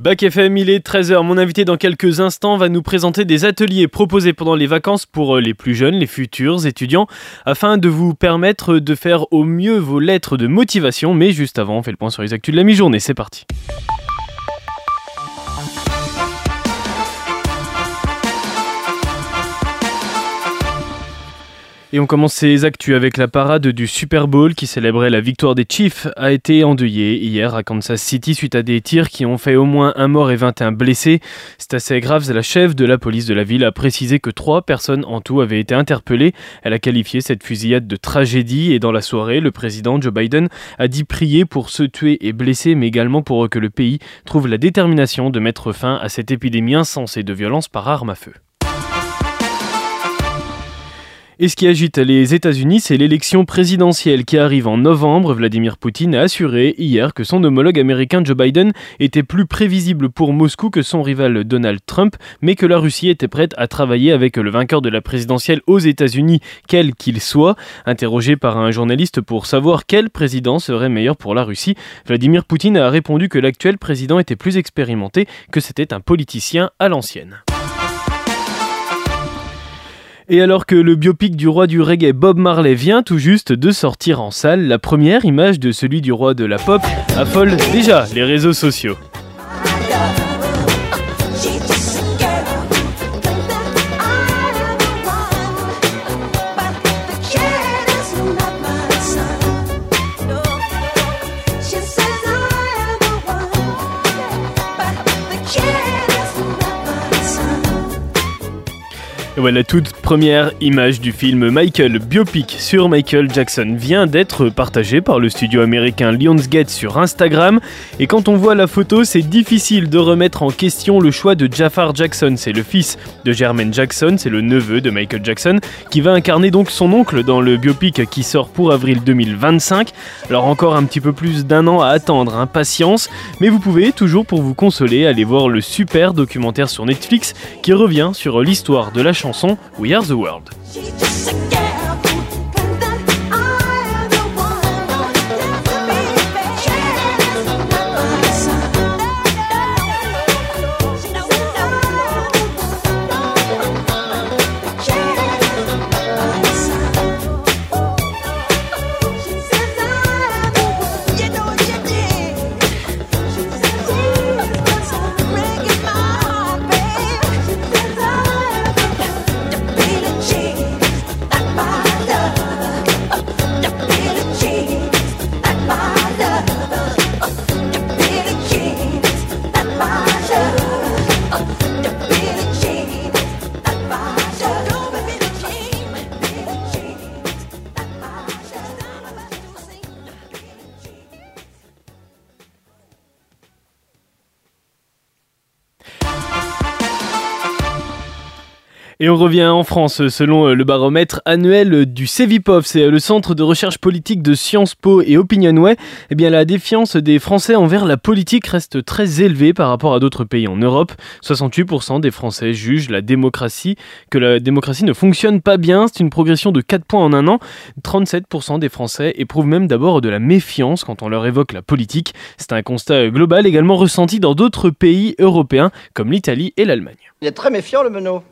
Bac FM, il est 13h. Mon invité dans quelques instants va nous présenter des ateliers proposés pendant les vacances pour euh, les plus jeunes, les futurs étudiants, afin de vous permettre de faire au mieux vos lettres de motivation. Mais juste avant, on fait le point sur les actus de la mi-journée. C'est parti. Et on commence ces actus avec la parade du Super Bowl qui célébrait la victoire des Chiefs a été endeuillée hier à Kansas City suite à des tirs qui ont fait au moins un mort et 21 blessés. C'est assez grave, la chef de la police de la ville a précisé que trois personnes en tout avaient été interpellées. Elle a qualifié cette fusillade de tragédie et dans la soirée, le président Joe Biden a dit prier pour ceux tués et blessés mais également pour que le pays trouve la détermination de mettre fin à cette épidémie insensée de violence par arme à feu. Et ce qui agite les États-Unis, c'est l'élection présidentielle qui arrive en novembre. Vladimir Poutine a assuré hier que son homologue américain Joe Biden était plus prévisible pour Moscou que son rival Donald Trump, mais que la Russie était prête à travailler avec le vainqueur de la présidentielle aux États-Unis, quel qu'il soit. Interrogé par un journaliste pour savoir quel président serait meilleur pour la Russie, Vladimir Poutine a répondu que l'actuel président était plus expérimenté, que c'était un politicien à l'ancienne. Et alors que le biopic du roi du reggae Bob Marley vient tout juste de sortir en salle, la première image de celui du roi de la pop affole déjà les réseaux sociaux. Ouais, la toute première image du film Michael biopic sur Michael Jackson vient d'être partagée par le studio américain Lionsgate sur Instagram. Et quand on voit la photo, c'est difficile de remettre en question le choix de Jafar Jackson. C'est le fils de Jermaine Jackson, c'est le neveu de Michael Jackson, qui va incarner donc son oncle dans le biopic qui sort pour avril 2025. Alors encore un petit peu plus d'un an à attendre, impatience, hein, mais vous pouvez toujours pour vous consoler aller voir le super documentaire sur Netflix qui revient sur l'histoire de la chanson chanson We Are the World. Et on revient en France selon euh, le baromètre annuel du CEVIPOF, c'est euh, le centre de recherche politique de Sciences Po et Opinionway. Eh bien la défiance des Français envers la politique reste très élevée par rapport à d'autres pays en Europe. 68% des Français jugent la démocratie que la démocratie ne fonctionne pas bien, c'est une progression de 4 points en un an. 37% des Français éprouvent même d'abord de la méfiance quand on leur évoque la politique. C'est un constat global également ressenti dans d'autres pays européens comme l'Italie et l'Allemagne. Il est très méfiant le menot.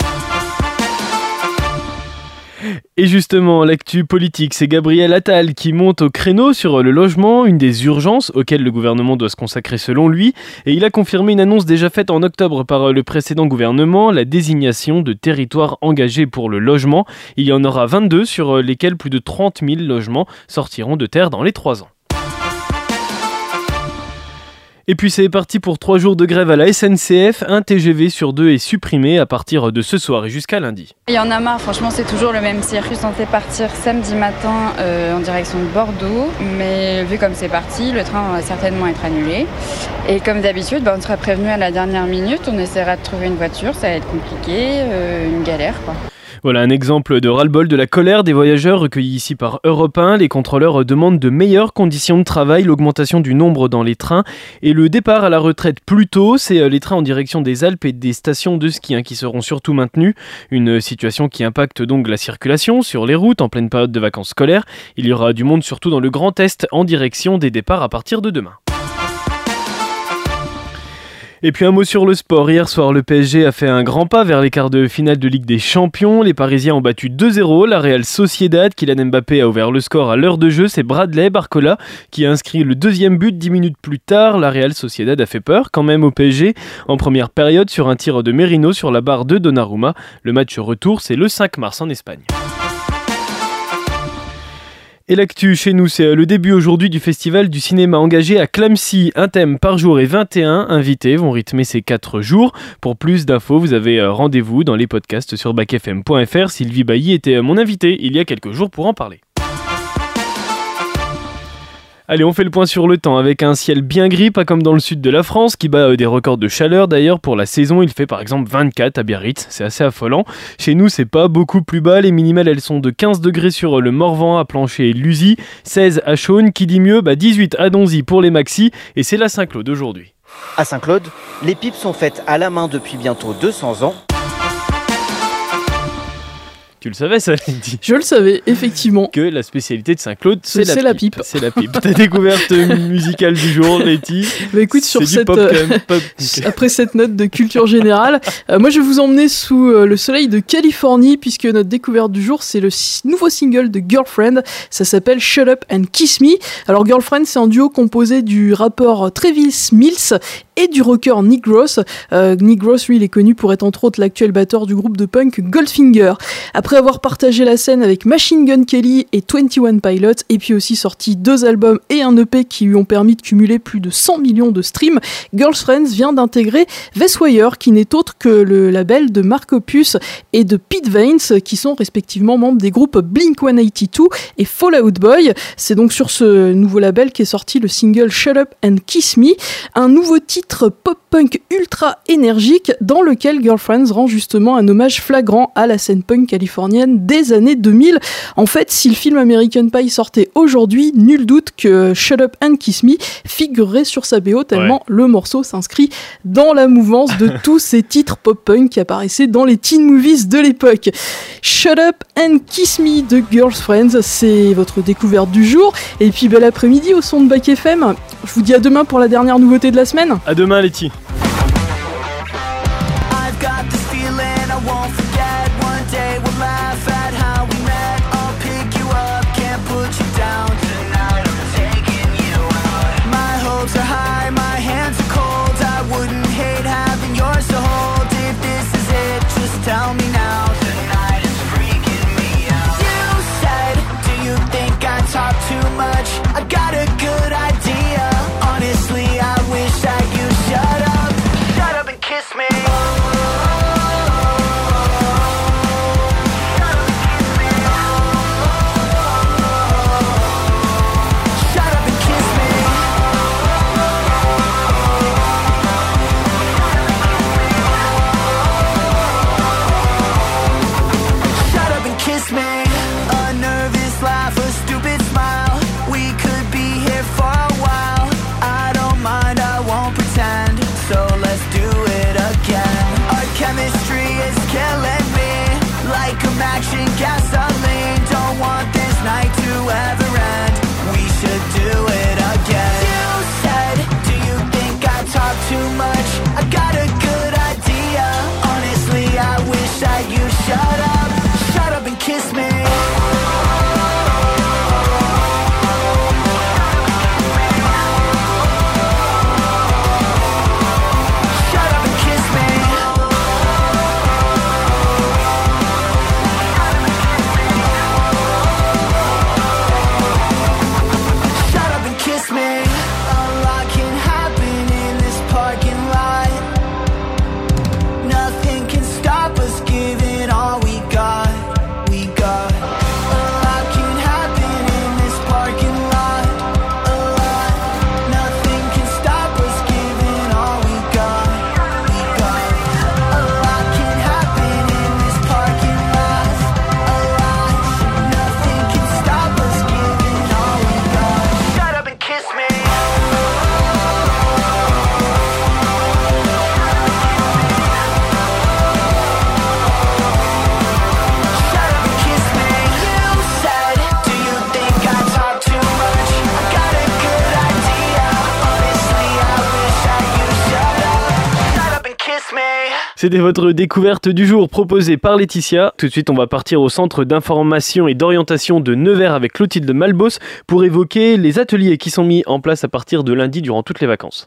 Et justement, l'actu politique, c'est Gabriel Attal qui monte au créneau sur le logement, une des urgences auxquelles le gouvernement doit se consacrer selon lui. Et il a confirmé une annonce déjà faite en octobre par le précédent gouvernement, la désignation de territoires engagés pour le logement. Il y en aura 22 sur lesquels plus de 30 000 logements sortiront de terre dans les 3 ans. Et puis c'est parti pour trois jours de grève à la SNCF. Un TGV sur deux est supprimé à partir de ce soir et jusqu'à lundi. Il y en a marre, franchement c'est toujours le même circuit censé partir samedi matin euh, en direction de Bordeaux. Mais vu comme c'est parti, le train va certainement être annulé. Et comme d'habitude, bah, on sera prévenu à la dernière minute, on essaiera de trouver une voiture, ça va être compliqué, euh, une galère quoi. Voilà un exemple de ras-le-bol de la colère des voyageurs recueillis ici par Europe 1. Les contrôleurs demandent de meilleures conditions de travail, l'augmentation du nombre dans les trains et le départ à la retraite plus tôt. C'est euh, les trains en direction des Alpes et des stations de ski hein, qui seront surtout maintenus. Une situation qui impacte donc la circulation sur les routes en pleine période de vacances scolaires. Il y aura du monde surtout dans le Grand Est en direction des départs à partir de demain. Et puis un mot sur le sport. Hier soir, le PSG a fait un grand pas vers les quarts de finale de Ligue des Champions. Les Parisiens ont battu 2-0 la Real Sociedad. Kylian Mbappé a ouvert le score à l'heure de jeu. C'est Bradley Barcola qui a inscrit le deuxième but 10 minutes plus tard. La Real Sociedad a fait peur quand même au PSG en première période sur un tir de Merino sur la barre de Donnarumma. Le match retour, c'est le 5 mars en Espagne. Et l'actu chez nous, c'est euh, le début aujourd'hui du festival du cinéma engagé à Clamcy. Un thème par jour et 21 invités vont rythmer ces 4 jours. Pour plus d'infos, vous avez euh, rendez-vous dans les podcasts sur bacfm.fr. Sylvie Bailly était euh, mon invité il y a quelques jours pour en parler. Allez, on fait le point sur le temps avec un ciel bien gris, pas comme dans le sud de la France, qui bat euh, des records de chaleur. D'ailleurs, pour la saison, il fait par exemple 24 à Biarritz, c'est assez affolant. Chez nous, c'est pas beaucoup plus bas. Les minimales, elles sont de 15 degrés sur euh, le Morvan à Plancher et Lusy, 16 à Chaune, qui dit mieux, bah 18 à Donzy pour les maxi, et c'est la Saint-Claude aujourd'hui. À Saint-Claude, les pipes sont faites à la main depuis bientôt 200 ans. Tu le savais, ça, Je le savais, effectivement. Que la spécialité de Saint-Claude, c'est la, la, pipe. C'est la pipe. Ta découverte musicale du jour, Letty Bah écoute, sur cette, euh, après cette note de culture générale, euh, moi je vais vous emmener sous euh, le soleil de Californie, puisque notre découverte du jour, c'est le nouveau single de Girlfriend. Ça s'appelle Shut Up and Kiss Me. Alors Girlfriend, c'est un duo composé du rappeur Travis Mills et du rocker Nick Gross. Nick Gross, lui, il est connu pour être entre autres l'actuel batteur du groupe de punk Goldfinger. Après avoir partagé la scène avec Machine Gun Kelly et 21 Pilots, et puis aussi sorti deux albums et un EP qui lui ont permis de cumuler plus de 100 millions de streams, Girlfriends vient d'intégrer Veswire, qui n'est autre que le label de Mark Opus et de Pete Vaines, qui sont respectivement membres des groupes Blink-182 et Fallout Boy. C'est donc sur ce nouveau label qu'est sorti le single Shut Up and Kiss Me, un nouveau titre pop-punk ultra énergique dans lequel Girlfriends rend justement un hommage flagrant à la scène punk californienne des années 2000. En fait, si le film American Pie sortait aujourd'hui, nul doute que Shut Up and Kiss Me figurerait sur sa BO tellement le morceau s'inscrit dans la mouvance de tous ces titres pop-punk qui apparaissaient dans les teen movies de l'époque. Shut Up and Kiss Me de Girls Friends, c'est votre découverte du jour. Et puis bel après-midi au son de Bac FM. Je vous dis à demain pour la dernière nouveauté de la semaine. À demain, Letty. C'était votre découverte du jour proposée par Laetitia. Tout de suite, on va partir au centre d'information et d'orientation de Nevers avec Clotilde Malbos pour évoquer les ateliers qui sont mis en place à partir de lundi durant toutes les vacances.